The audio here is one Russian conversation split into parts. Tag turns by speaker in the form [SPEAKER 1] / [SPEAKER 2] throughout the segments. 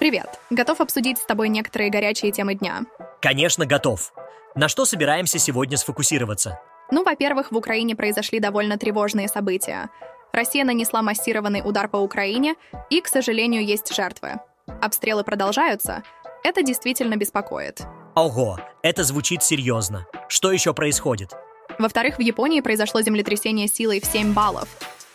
[SPEAKER 1] Привет! Готов обсудить с тобой некоторые горячие темы дня.
[SPEAKER 2] Конечно, готов. На что собираемся сегодня сфокусироваться?
[SPEAKER 1] Ну, во-первых, в Украине произошли довольно тревожные события. Россия нанесла массированный удар по Украине, и, к сожалению, есть жертвы. Обстрелы продолжаются. Это действительно беспокоит.
[SPEAKER 2] Ого, это звучит серьезно. Что еще происходит?
[SPEAKER 1] Во-вторых, в Японии произошло землетрясение силой в 7 баллов.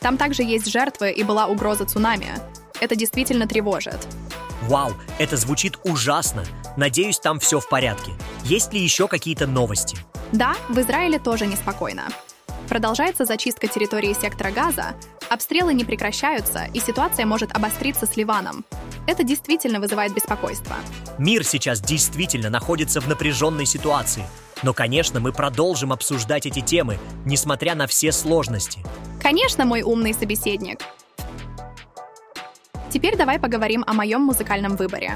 [SPEAKER 1] Там также есть жертвы и была угроза цунами. Это действительно тревожит.
[SPEAKER 2] Вау, это звучит ужасно. Надеюсь, там все в порядке. Есть ли еще какие-то новости?
[SPEAKER 1] Да, в Израиле тоже неспокойно. Продолжается зачистка территории сектора Газа, обстрелы не прекращаются, и ситуация может обостриться с Ливаном. Это действительно вызывает беспокойство.
[SPEAKER 2] Мир сейчас действительно находится в напряженной ситуации. Но, конечно, мы продолжим обсуждать эти темы, несмотря на все сложности.
[SPEAKER 1] Конечно, мой умный собеседник. Теперь давай поговорим о моем музыкальном выборе.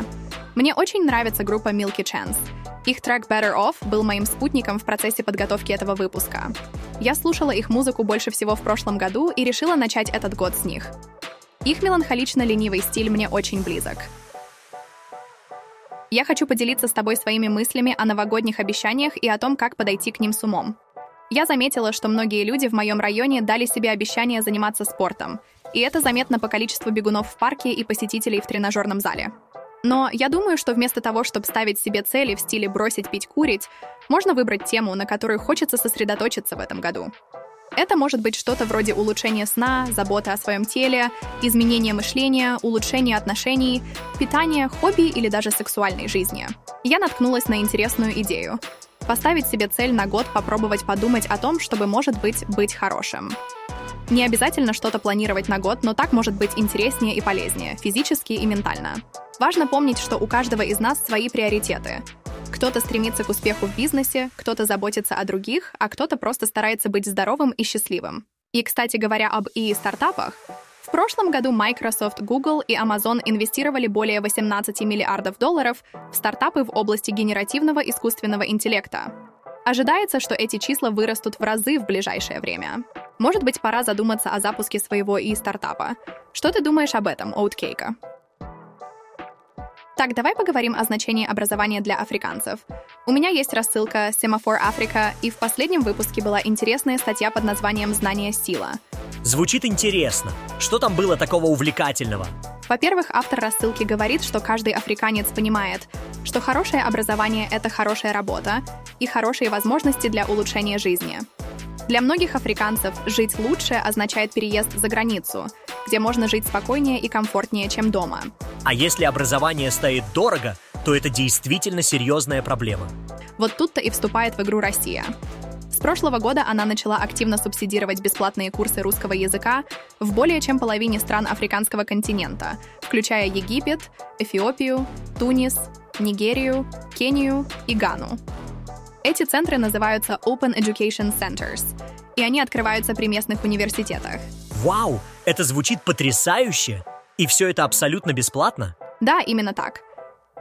[SPEAKER 1] Мне очень нравится группа Milky Chance. Их трек Better Off был моим спутником в процессе подготовки этого выпуска. Я слушала их музыку больше всего в прошлом году и решила начать этот год с них. Их меланхолично-ленивый стиль мне очень близок. Я хочу поделиться с тобой своими мыслями о новогодних обещаниях и о том, как подойти к ним с умом. Я заметила, что многие люди в моем районе дали себе обещание заниматься спортом, и это заметно по количеству бегунов в парке и посетителей в тренажерном зале. Но я думаю, что вместо того, чтобы ставить себе цели в стиле бросить пить курить, можно выбрать тему, на которую хочется сосредоточиться в этом году. Это может быть что-то вроде улучшения сна, заботы о своем теле, изменения мышления, улучшения отношений, питания, хобби или даже сексуальной жизни. Я наткнулась на интересную идею. Поставить себе цель на год попробовать подумать о том, чтобы, может быть, быть хорошим. Не обязательно что-то планировать на год, но так может быть интереснее и полезнее, физически и ментально. Важно помнить, что у каждого из нас свои приоритеты. Кто-то стремится к успеху в бизнесе, кто-то заботится о других, а кто-то просто старается быть здоровым и счастливым. И, кстати говоря об и-стартапах, в прошлом году Microsoft, Google и Amazon инвестировали более 18 миллиардов долларов в стартапы в области генеративного искусственного интеллекта. Ожидается, что эти числа вырастут в разы в ближайшее время. Может быть, пора задуматься о запуске своего и-стартапа. Что ты думаешь об этом, Оуткейка? Так, давай поговорим о значении образования для африканцев. У меня есть рассылка Semaphore Africa, и в последнем выпуске была интересная статья под названием «Знание – сила».
[SPEAKER 2] Звучит интересно. Что там было такого увлекательного?
[SPEAKER 1] Во-первых, автор рассылки говорит, что каждый африканец понимает, что хорошее образование — это хорошая работа и хорошие возможности для улучшения жизни. Для многих африканцев жить лучше означает переезд за границу, где можно жить спокойнее и комфортнее, чем дома.
[SPEAKER 2] А если образование стоит дорого, то это действительно серьезная проблема.
[SPEAKER 1] Вот тут-то и вступает в игру Россия. С прошлого года она начала активно субсидировать бесплатные курсы русского языка в более чем половине стран африканского континента, включая Египет, Эфиопию, Тунис, Нигерию, Кению и Гану. Эти центры называются Open Education Centers, и они открываются при местных университетах.
[SPEAKER 2] Вау, это звучит потрясающе! И все это абсолютно бесплатно?
[SPEAKER 1] Да, именно так.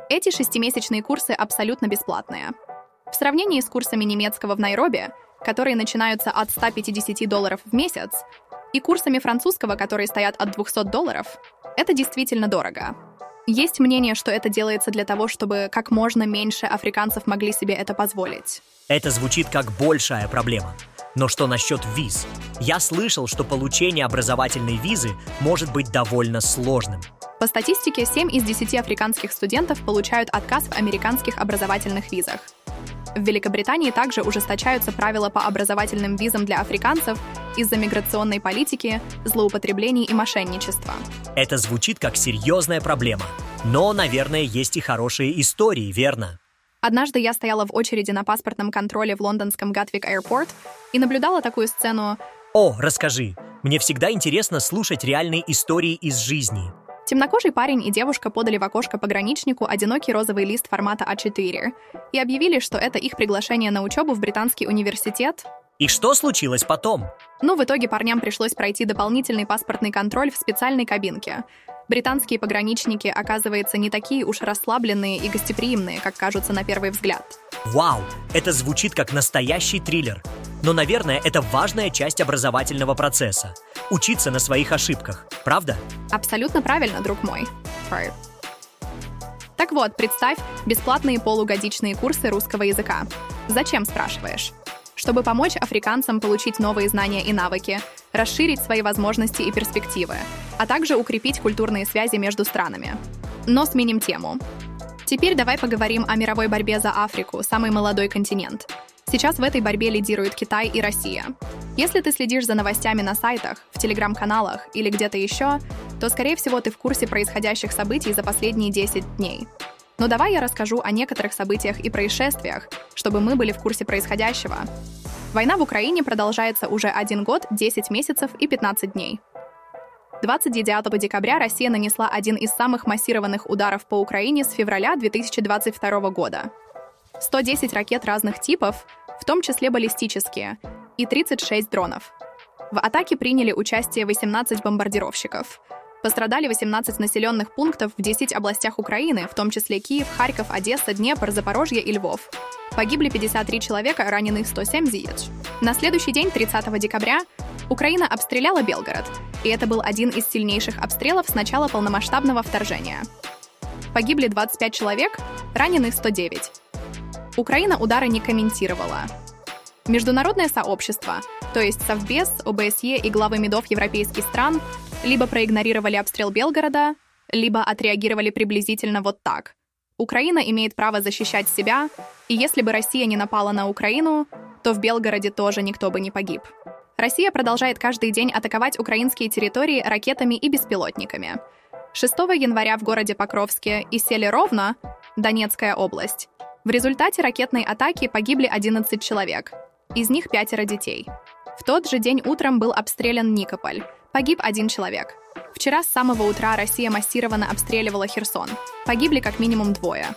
[SPEAKER 1] Эти шестимесячные курсы абсолютно бесплатные. В сравнении с курсами немецкого в Найроби, которые начинаются от 150 долларов в месяц, и курсами французского, которые стоят от 200 долларов, это действительно дорого. Есть мнение, что это делается для того, чтобы как можно меньше африканцев могли себе это позволить.
[SPEAKER 2] Это звучит как большая проблема. Но что насчет виз? Я слышал, что получение образовательной визы может быть довольно сложным.
[SPEAKER 1] По статистике, 7 из 10 африканских студентов получают отказ в американских образовательных визах. В Великобритании также ужесточаются правила по образовательным визам для африканцев из-за миграционной политики, злоупотреблений и мошенничества.
[SPEAKER 2] Это звучит как серьезная проблема. Но, наверное, есть и хорошие истории, верно?
[SPEAKER 1] Однажды я стояла в очереди на паспортном контроле в лондонском Гатвик Аэропорт и наблюдала такую сцену.
[SPEAKER 2] О, расскажи. Мне всегда интересно слушать реальные истории из жизни.
[SPEAKER 1] Темнокожий парень и девушка подали в окошко пограничнику одинокий розовый лист формата А4 и объявили, что это их приглашение на учебу в британский университет.
[SPEAKER 2] И что случилось потом?
[SPEAKER 1] Ну, в итоге парням пришлось пройти дополнительный паспортный контроль в специальной кабинке. Британские пограничники, оказывается, не такие уж расслабленные и гостеприимные, как кажутся на первый взгляд.
[SPEAKER 2] Вау, это звучит как настоящий триллер. Но, наверное, это важная часть образовательного процесса. Учиться на своих ошибках, правда?
[SPEAKER 1] Абсолютно правильно, друг мой. Так вот, представь бесплатные полугодичные курсы русского языка. Зачем, спрашиваешь? Чтобы помочь африканцам получить новые знания и навыки, расширить свои возможности и перспективы, а также укрепить культурные связи между странами. Но сменим тему. Теперь давай поговорим о мировой борьбе за Африку, самый молодой континент. Сейчас в этой борьбе лидируют Китай и Россия. Если ты следишь за новостями на сайтах, в телеграм-каналах или где-то еще, то, скорее всего, ты в курсе происходящих событий за последние 10 дней. Но давай я расскажу о некоторых событиях и происшествиях, чтобы мы были в курсе происходящего. Война в Украине продолжается уже один год, 10 месяцев и 15 дней. 29 декабря Россия нанесла один из самых массированных ударов по Украине с февраля 2022 года. 110 ракет разных типов, в том числе баллистические, и 36 дронов. В атаке приняли участие 18 бомбардировщиков. Пострадали 18 населенных пунктов в 10 областях Украины, в том числе Киев, Харьков, Одесса, Днепр, Запорожье и Львов. Погибли 53 человека, ранены 107 зиец. На следующий день, 30 декабря, Украина обстреляла Белгород, и это был один из сильнейших обстрелов с начала полномасштабного вторжения. Погибли 25 человек, ранены 109. Украина удары не комментировала. Международное сообщество, то есть Совбез, ОБСЕ и главы МИДов европейских стран, либо проигнорировали обстрел Белгорода, либо отреагировали приблизительно вот так. Украина имеет право защищать себя, и если бы Россия не напала на Украину, то в Белгороде тоже никто бы не погиб. Россия продолжает каждый день атаковать украинские территории ракетами и беспилотниками. 6 января в городе Покровске и селе Ровно, Донецкая область, в результате ракетной атаки погибли 11 человек, из них пятеро детей. В тот же день утром был обстрелян Никополь. Погиб один человек. Вчера с самого утра Россия массированно обстреливала Херсон. Погибли как минимум двое.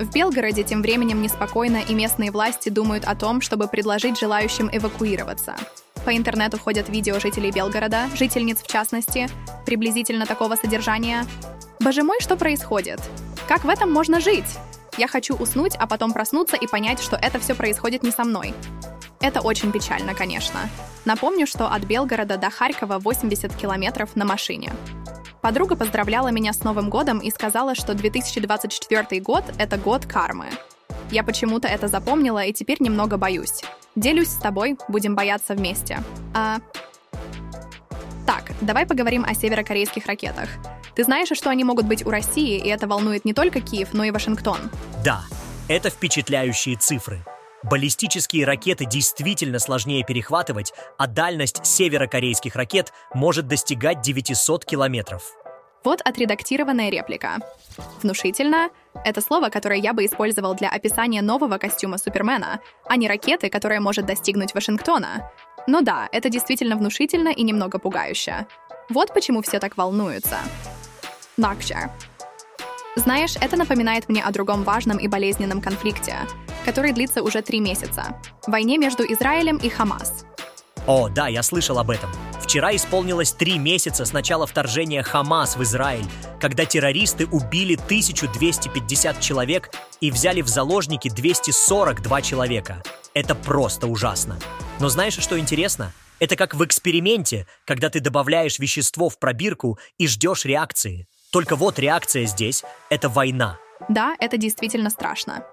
[SPEAKER 1] В Белгороде тем временем неспокойно, и местные власти думают о том, чтобы предложить желающим эвакуироваться. По интернету ходят видео жителей Белгорода, жительниц в частности, приблизительно такого содержания. «Боже мой, что происходит? Как в этом можно жить? Я хочу уснуть, а потом проснуться и понять, что это все происходит не со мной. Это очень печально, конечно. Напомню, что от Белгорода до Харькова 80 километров на машине. Подруга поздравляла меня с Новым годом и сказала, что 2024 год — это год кармы. Я почему-то это запомнила и теперь немного боюсь. Делюсь с тобой, будем бояться вместе. А... Так, давай поговорим о северокорейских ракетах. Ты знаешь, что они могут быть у России, и это волнует не только Киев, но и Вашингтон.
[SPEAKER 2] Да, это впечатляющие цифры. Баллистические ракеты действительно сложнее перехватывать, а дальность северокорейских ракет может достигать 900 километров.
[SPEAKER 1] Вот отредактированная реплика. Внушительно — это слово, которое я бы использовал для описания нового костюма Супермена, а не ракеты, которая может достигнуть Вашингтона. Но да, это действительно внушительно и немного пугающе. Вот почему все так волнуются. Накча. Знаешь, это напоминает мне о другом важном и болезненном конфликте, который длится уже три месяца. Войне между Израилем и Хамас.
[SPEAKER 2] О, да, я слышал об этом. Вчера исполнилось три месяца с начала вторжения Хамас в Израиль, когда террористы убили 1250 человек и взяли в заложники 242 человека. Это просто ужасно. Но знаешь, что интересно? Это как в эксперименте, когда ты добавляешь вещество в пробирку и ждешь реакции. Только вот реакция здесь — это война.
[SPEAKER 1] Да, это действительно страшно.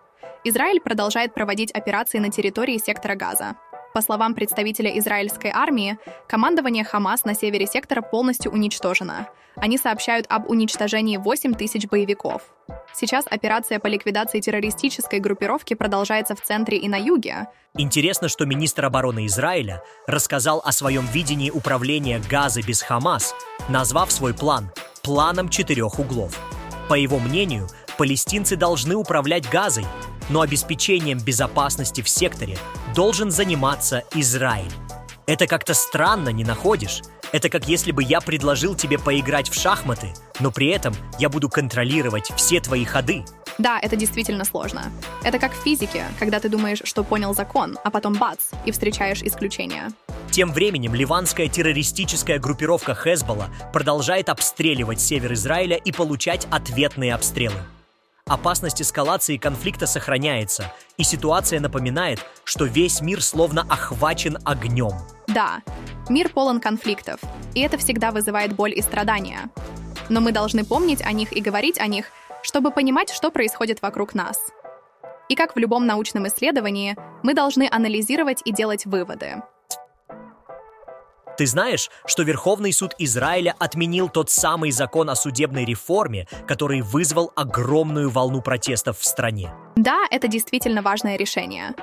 [SPEAKER 1] Израиль продолжает проводить операции на территории сектора Газа. По словам представителя израильской армии, командование Хамас на севере сектора полностью уничтожено. Они сообщают об уничтожении 8 тысяч боевиков. Сейчас операция по ликвидации террористической группировки продолжается в центре и на юге.
[SPEAKER 2] Интересно, что министр обороны Израиля рассказал о своем видении управления Газы без Хамас, назвав свой план планом четырех углов. По его мнению, палестинцы должны управлять Газой, но обеспечением безопасности в секторе должен заниматься Израиль. Это как-то странно, не находишь? Это как если бы я предложил тебе поиграть в шахматы, но при этом я буду контролировать все твои ходы.
[SPEAKER 1] Да, это действительно сложно. Это как в физике, когда ты думаешь, что понял закон, а потом бац, и встречаешь исключение.
[SPEAKER 2] Тем временем ливанская террористическая группировка Хезболла продолжает обстреливать север Израиля и получать ответные обстрелы. Опасность эскалации конфликта сохраняется, и ситуация напоминает, что весь мир словно охвачен огнем.
[SPEAKER 1] Да, мир полон конфликтов, и это всегда вызывает боль и страдания. Но мы должны помнить о них и говорить о них, чтобы понимать, что происходит вокруг нас. И как в любом научном исследовании, мы должны анализировать и делать выводы.
[SPEAKER 2] Ты знаешь, что Верховный суд Израиля отменил тот самый закон о судебной реформе, который вызвал огромную волну протестов в стране?
[SPEAKER 1] Да, это действительно важное решение.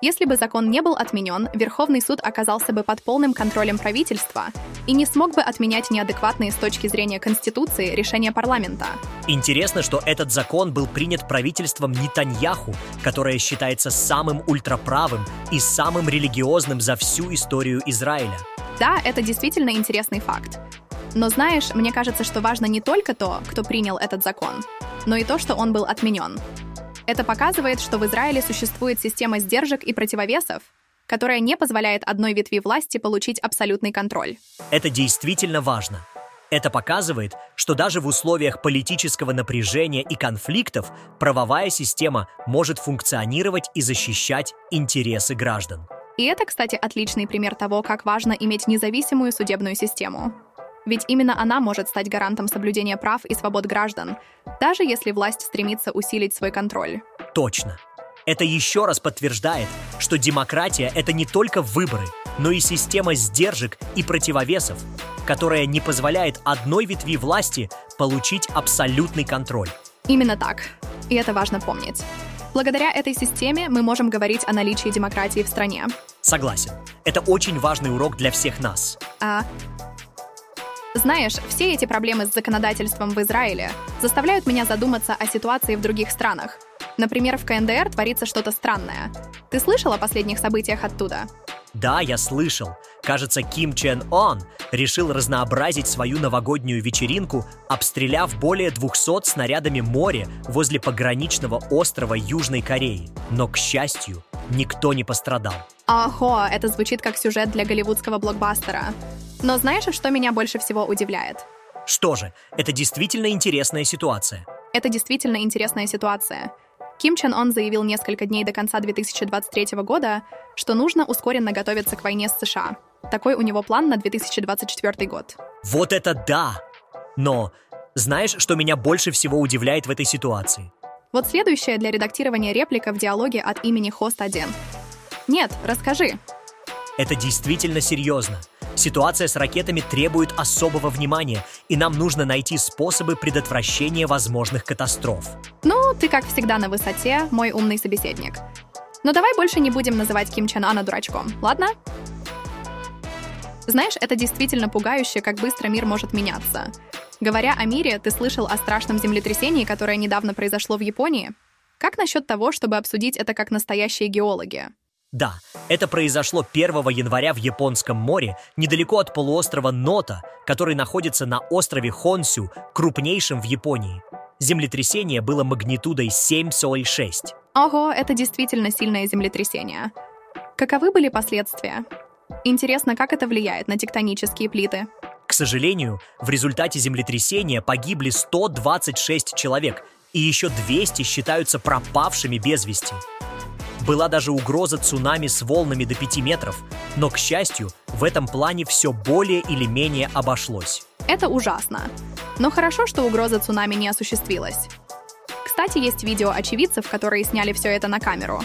[SPEAKER 1] Если бы закон не был отменен, Верховный суд оказался бы под полным контролем правительства и не смог бы отменять неадекватные с точки зрения Конституции решения парламента.
[SPEAKER 2] Интересно, что этот закон был принят правительством Нетаньяху, которое считается самым ультраправым и самым религиозным за всю историю Израиля.
[SPEAKER 1] Да, это действительно интересный факт. Но знаешь, мне кажется, что важно не только то, кто принял этот закон, но и то, что он был отменен. Это показывает, что в Израиле существует система сдержек и противовесов, которая не позволяет одной ветви власти получить абсолютный контроль.
[SPEAKER 2] Это действительно важно. Это показывает, что даже в условиях политического напряжения и конфликтов правовая система может функционировать и защищать интересы граждан.
[SPEAKER 1] И это, кстати, отличный пример того, как важно иметь независимую судебную систему. Ведь именно она может стать гарантом соблюдения прав и свобод граждан, даже если власть стремится усилить свой контроль.
[SPEAKER 2] Точно. Это еще раз подтверждает, что демократия — это не только выборы, но и система сдержек и противовесов, которая не позволяет одной ветви власти получить абсолютный контроль.
[SPEAKER 1] Именно так. И это важно помнить. Благодаря этой системе мы можем говорить о наличии демократии в стране.
[SPEAKER 2] Согласен. Это очень важный урок для всех нас.
[SPEAKER 1] А знаешь, все эти проблемы с законодательством в Израиле заставляют меня задуматься о ситуации в других странах. Например, в КНДР творится что-то странное. Ты слышал о последних событиях оттуда?
[SPEAKER 2] Да, я слышал. Кажется, Ким Чен Он решил разнообразить свою новогоднюю вечеринку, обстреляв более 200 снарядами море возле пограничного острова Южной Кореи. Но, к счастью, никто не пострадал.
[SPEAKER 1] Ого, это звучит как сюжет для голливудского блокбастера. Но знаешь, что меня больше всего удивляет?
[SPEAKER 2] Что же, это действительно интересная ситуация.
[SPEAKER 1] Это действительно интересная ситуация. Ким Чен Он заявил несколько дней до конца 2023 года, что нужно ускоренно готовиться к войне с США. Такой у него план на 2024 год.
[SPEAKER 2] Вот это да! Но знаешь, что меня больше всего удивляет в этой ситуации?
[SPEAKER 1] Вот следующая для редактирования реплика в диалоге от имени Хост-1. Нет, расскажи.
[SPEAKER 2] Это действительно серьезно. Ситуация с ракетами требует особого внимания, и нам нужно найти способы предотвращения возможных катастроф.
[SPEAKER 1] Ну, ты, как всегда, на высоте, мой умный собеседник. Но давай больше не будем называть Ким Чен Ана дурачком, ладно? Знаешь, это действительно пугающе, как быстро мир может меняться. Говоря о мире, ты слышал о страшном землетрясении, которое недавно произошло в Японии? Как насчет того, чтобы обсудить это как настоящие геологи?
[SPEAKER 2] Да, это произошло 1 января в Японском море, недалеко от полуострова Нота, который находится на острове Хонсю, крупнейшем в Японии. Землетрясение было магнитудой 7,6.
[SPEAKER 1] Ого, это действительно сильное землетрясение. Каковы были последствия? Интересно, как это влияет на тектонические плиты?
[SPEAKER 2] К сожалению, в результате землетрясения погибли 126 человек, и еще 200 считаются пропавшими без вести. Была даже угроза цунами с волнами до 5 метров, но, к счастью, в этом плане все более или менее обошлось.
[SPEAKER 1] Это ужасно. Но хорошо, что угроза цунами не осуществилась. Кстати, есть видео очевидцев, которые сняли все это на камеру.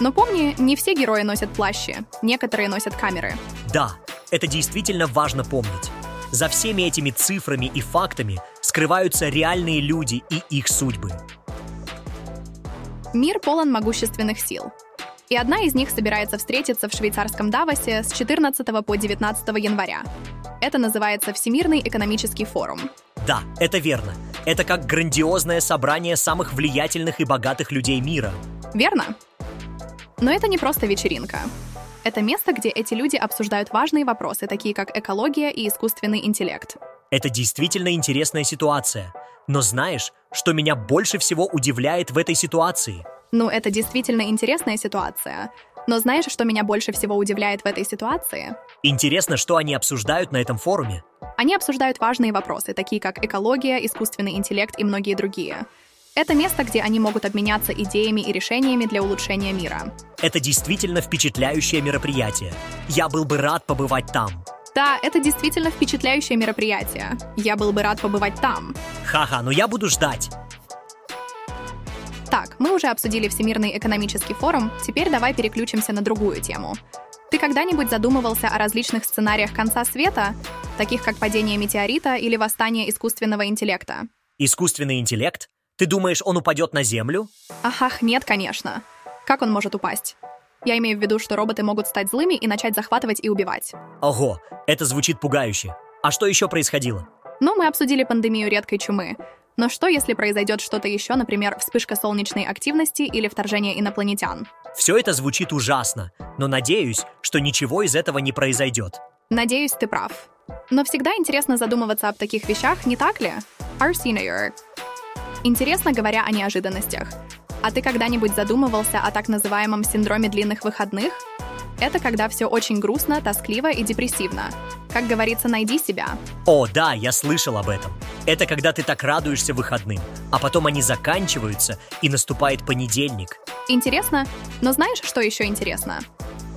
[SPEAKER 1] Но помни, не все герои носят плащи, некоторые носят камеры.
[SPEAKER 2] Да, это действительно важно помнить. За всеми этими цифрами и фактами скрываются реальные люди и их судьбы.
[SPEAKER 1] Мир полон могущественных сил. И одна из них собирается встретиться в швейцарском Давосе с 14 по 19 января. Это называется Всемирный экономический форум.
[SPEAKER 2] Да, это верно. Это как грандиозное собрание самых влиятельных и богатых людей мира.
[SPEAKER 1] Верно. Но это не просто вечеринка. Это место, где эти люди обсуждают важные вопросы, такие как экология и искусственный интеллект.
[SPEAKER 2] Это действительно интересная ситуация. Но знаешь, что меня больше всего удивляет в этой ситуации?
[SPEAKER 1] Ну, это действительно интересная ситуация. Но знаешь, что меня больше всего удивляет в этой ситуации?
[SPEAKER 2] Интересно, что они обсуждают на этом форуме.
[SPEAKER 1] Они обсуждают важные вопросы, такие как экология, искусственный интеллект и многие другие. Это место, где они могут обменяться идеями и решениями для улучшения мира.
[SPEAKER 2] Это действительно впечатляющее мероприятие. Я был бы рад побывать там.
[SPEAKER 1] Да, это действительно впечатляющее мероприятие. Я был бы рад побывать там.
[SPEAKER 2] Ха-ха, но я буду ждать.
[SPEAKER 1] Так, мы уже обсудили Всемирный экономический форум, теперь давай переключимся на другую тему. Ты когда-нибудь задумывался о различных сценариях конца света, таких как падение метеорита или восстание искусственного интеллекта?
[SPEAKER 2] Искусственный интеллект? Ты думаешь, он упадет на Землю?
[SPEAKER 1] Ах, нет, конечно. Как он может упасть? Я имею в виду, что роботы могут стать злыми и начать захватывать и убивать.
[SPEAKER 2] Ого, это звучит пугающе. А что еще происходило?
[SPEAKER 1] Ну, мы обсудили пандемию редкой чумы. Но что, если произойдет что-то еще, например, вспышка солнечной активности или вторжение инопланетян?
[SPEAKER 2] Все это звучит ужасно, но надеюсь, что ничего из этого не произойдет.
[SPEAKER 1] Надеюсь, ты прав. Но всегда интересно задумываться об таких вещах, не так ли? Арсинайор. Интересно, говоря о неожиданностях. А ты когда-нибудь задумывался о так называемом синдроме длинных выходных? Это когда все очень грустно, тоскливо и депрессивно. Как говорится, найди себя.
[SPEAKER 2] О, да, я слышал об этом. Это когда ты так радуешься выходным, а потом они заканчиваются, и наступает понедельник.
[SPEAKER 1] Интересно, но знаешь, что еще интересно?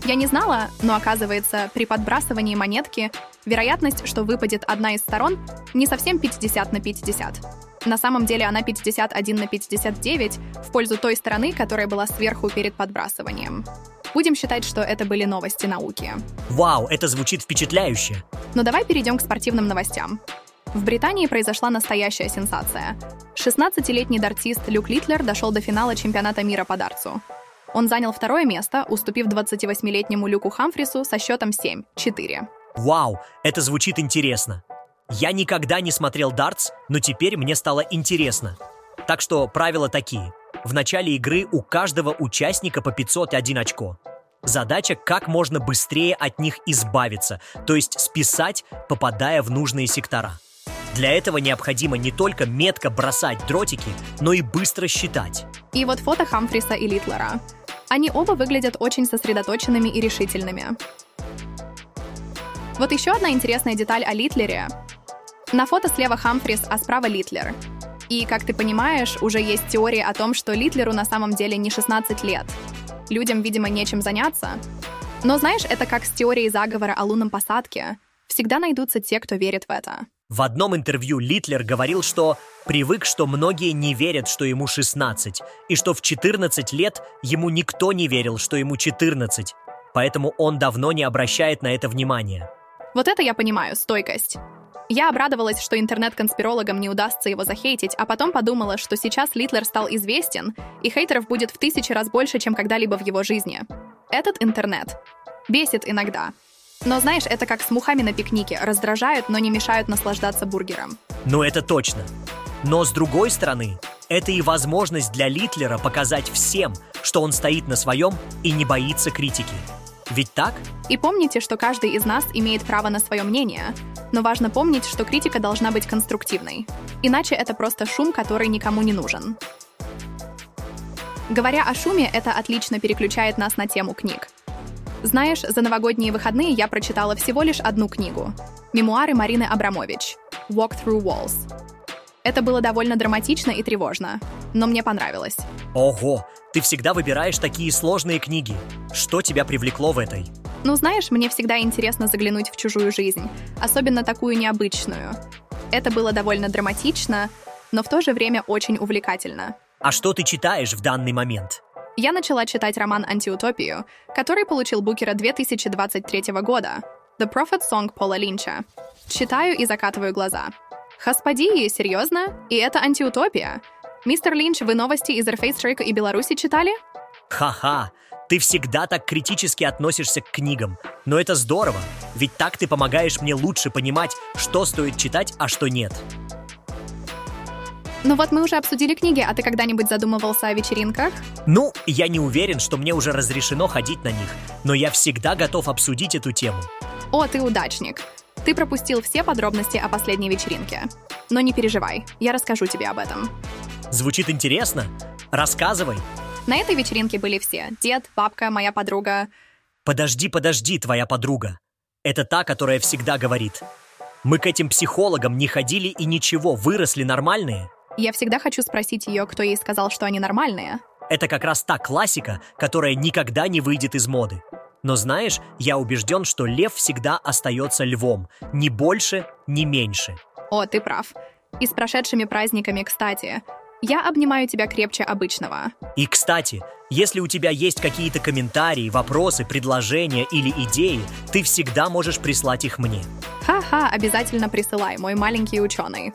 [SPEAKER 1] Я не знала, но оказывается, при подбрасывании монетки вероятность, что выпадет одна из сторон, не совсем 50 на 50. На самом деле она 51 на 59 в пользу той стороны, которая была сверху перед подбрасыванием. Будем считать, что это были новости науки.
[SPEAKER 2] Вау, это звучит впечатляюще.
[SPEAKER 1] Но давай перейдем к спортивным новостям. В Британии произошла настоящая сенсация. 16-летний дартист Люк Литлер дошел до финала чемпионата мира по дартсу. Он занял второе место, уступив 28-летнему Люку Хамфрису со счетом 7-4.
[SPEAKER 2] Вау, это звучит интересно. Я никогда не смотрел дартс, но теперь мне стало интересно. Так что правила такие. В начале игры у каждого участника по 501 очко. Задача как можно быстрее от них избавиться, то есть списать, попадая в нужные сектора. Для этого необходимо не только метко бросать дротики, но и быстро считать.
[SPEAKER 1] И вот фото Хамфриса и Литлера. Они оба выглядят очень сосредоточенными и решительными. Вот еще одна интересная деталь о Литлере. На фото слева Хамфрис, а справа Литлер. И, как ты понимаешь, уже есть теории о том, что Литлеру на самом деле не 16 лет. Людям, видимо, нечем заняться. Но знаешь, это как с теорией заговора о лунном посадке. Всегда найдутся те, кто верит в это.
[SPEAKER 2] В одном интервью Литлер говорил, что привык, что многие не верят, что ему 16, и что в 14 лет ему никто не верил, что ему 14, поэтому он давно не обращает на это внимания.
[SPEAKER 1] Вот это я понимаю, стойкость. Я обрадовалась, что интернет-конспирологам не удастся его захейтить, а потом подумала, что сейчас Литлер стал известен, и хейтеров будет в тысячи раз больше, чем когда-либо в его жизни. Этот интернет бесит иногда. Но знаешь, это как с мухами на пикнике, раздражают, но не мешают наслаждаться бургером.
[SPEAKER 2] Ну это точно. Но с другой стороны, это и возможность для Литлера показать всем, что он стоит на своем и не боится критики. Ведь так?
[SPEAKER 1] И помните, что каждый из нас имеет право на свое мнение. Но важно помнить, что критика должна быть конструктивной. Иначе это просто шум, который никому не нужен. Говоря о шуме, это отлично переключает нас на тему книг. Знаешь, за новогодние выходные я прочитала всего лишь одну книгу. Мемуары Марины Абрамович «Walk Through Walls». Это было довольно драматично и тревожно, но мне понравилось.
[SPEAKER 2] Ого, ты всегда выбираешь такие сложные книги. Что тебя привлекло в этой?
[SPEAKER 1] Ну, знаешь, мне всегда интересно заглянуть в чужую жизнь, особенно такую необычную. Это было довольно драматично, но в то же время очень увлекательно.
[SPEAKER 2] А что ты читаешь в данный момент?
[SPEAKER 1] Я начала читать роман «Антиутопию», который получил Букера 2023 года. «The Prophet Song» Пола Линча. Читаю и закатываю глаза. Господи, серьезно? И это антиутопия? Мистер Линч, вы новости из Airface и Беларуси читали?
[SPEAKER 2] Ха-ха, ты всегда так критически относишься к книгам. Но это здорово, ведь так ты помогаешь мне лучше понимать, что стоит читать, а что нет.
[SPEAKER 1] Ну вот мы уже обсудили книги, а ты когда-нибудь задумывался о вечеринках?
[SPEAKER 2] Ну, я не уверен, что мне уже разрешено ходить на них, но я всегда готов обсудить эту тему.
[SPEAKER 1] О, ты удачник. Ты пропустил все подробности о последней вечеринке. Но не переживай, я расскажу тебе об этом.
[SPEAKER 2] Звучит интересно? Рассказывай.
[SPEAKER 1] На этой вечеринке были все. Дед, бабка, моя подруга.
[SPEAKER 2] Подожди, подожди, твоя подруга. Это та, которая всегда говорит. Мы к этим психологам не ходили и ничего, выросли нормальные.
[SPEAKER 1] Я всегда хочу спросить ее, кто ей сказал, что они нормальные.
[SPEAKER 2] Это как раз та классика, которая никогда не выйдет из моды. Но знаешь, я убежден, что лев всегда остается львом. Ни больше, ни меньше.
[SPEAKER 1] О, ты прав. И с прошедшими праздниками, кстати. Я обнимаю тебя крепче обычного.
[SPEAKER 2] И, кстати, если у тебя есть какие-то комментарии, вопросы, предложения или идеи, ты всегда можешь прислать их мне.
[SPEAKER 1] Ха-ха, обязательно присылай, мой маленький ученый.